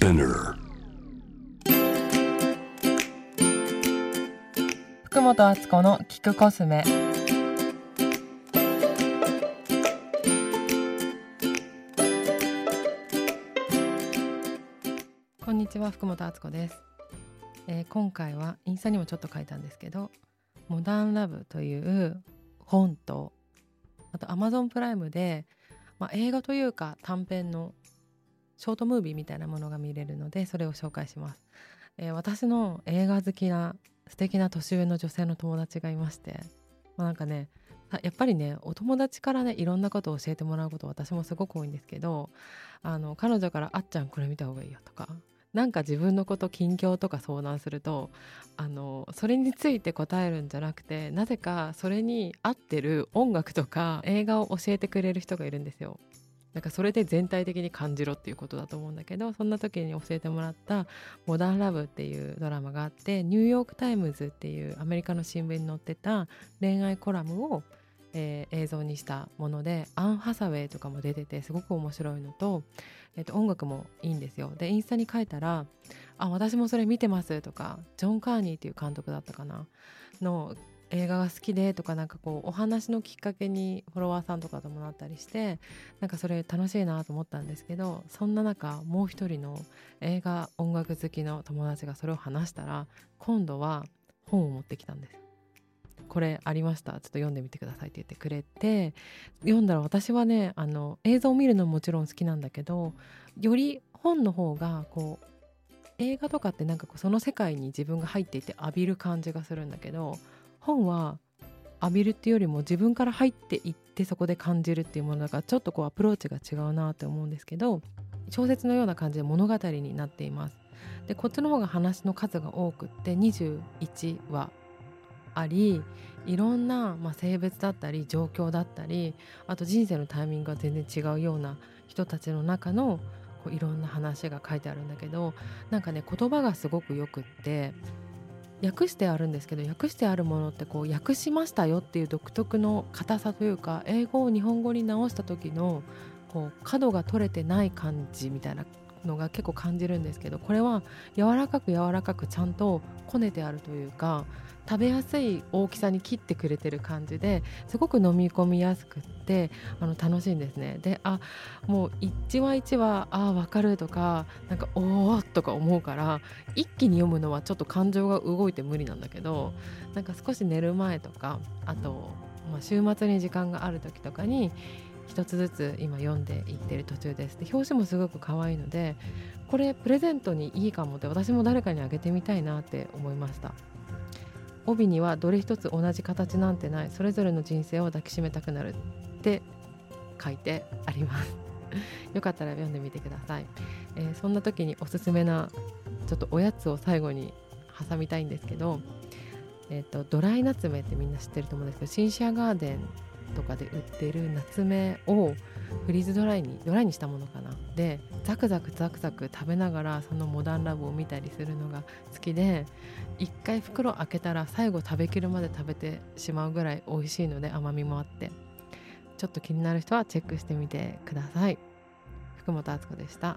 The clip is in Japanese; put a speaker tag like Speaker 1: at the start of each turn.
Speaker 1: Spinner.
Speaker 2: 福本敦子の聞くコスメ。こんにちは福本敦子です、えー今回はインスタにもちょっと書いたんですけど「モダンラブ」という本とあと Amazon プライムで、まあ、映画というか短編のショートムービーみたいなものが見れるのでそれを紹介します、えー私の映画好きな素敵な年上の女性の友達がいまして、まあ、なんかねやっぱりねお友達からねいろんなことを教えてもらうこと私もすごく多いんですけどあの彼女から「あっちゃんこれ見た方がいいよ」とかなんか自分のこと近況とか相談するとあのそれについて答えるんじゃなくてなぜかそれに合ってる音楽とか映画を教えてくれる人がいるんですよ。なんかそれで全体的に感じろっていうことだと思うんだけどそんな時に教えてもらった「モダンラブ」っていうドラマがあってニューヨーク・タイムズっていうアメリカの新聞に載ってた恋愛コラムを、えー映像にしたものでアン・ハサウェイとかも出ててすごく面白いのと,、えーと音楽もいいんですよ。でインスタに書いたら「あ私もそれ見てます」とかジョン・カーニーっていう監督だったかなの映画が好きでとかなんかこうお話のきっかけにフォロワーさんとかともなったりしてなんかそれ楽しいなと思ったんですけどそんな中もう一人の映画音楽好きの友達がそれを話したら今度は本を持ってきたんです。これありました？ちょっと読んでみてくださいって言ってくれて読んだら私はねあの映像を見るのももちろん好きなんだけどより本の方がこう映画とかってなんかこうその世界に自分が入っていて浴びる感じがするんだけど本は浴びるっていうよりも自分から入っていってそこで感じるっていうものだからちょっとこうアプローチが違うなって思うんですけど小説のような感じで物語になっています。でこっちの方が話の数が多くって21話ありいろんな、まあ、性別だったり状況だったりあと人生のタイミングが全然違うような人たちの中のこういろんな話が書いてあるんだけどなんかね言葉がすごくよくって訳してあるんですけど訳してあるものってこう訳しましたよっていう独特の硬さというか英語を日本語に直した時のこう角が取れてない感じみたいなのが結構感じるんですけどこれは柔らかく柔らかくちゃんとこねてあるというか食べやすい大きさに切ってくれてる感じですごく飲み込みやすくってあの楽しいんですね。であもう一話一話あ分かるとかなんかおーとか思うから一気に読むのはちょっと感情が動いて無理なんだけどなんか少し寝る前とかあと、まあ、週末に時間がある時とかに一つずつ今読んでいってる途中です。で表紙もすごく可愛いのでこれプレゼントにいいかもって私も誰かにあげてみたいなって思いました。帯にはどれ一つ同じ形なんてない。それぞれの人生を抱きしめたくなるって書いてあります。よかったら読んでみてください、えーそんな時におすすめなちょっとおやつを最後に挟みたいんですけど、えー、とドライナツメってみんな知ってると思うんですけどシンシアガーデンとかで売ってるナツメをフリーズドライにドライにしたものかな。でザクザクザクザク食べながらそのモダンラブを見たりするのが好きで一回袋開けたら最後食べきるまで食べてしまうぐらい美味しいので甘みもあって。ちょっと気になる人はチェックしてみてください。福本敦子でした。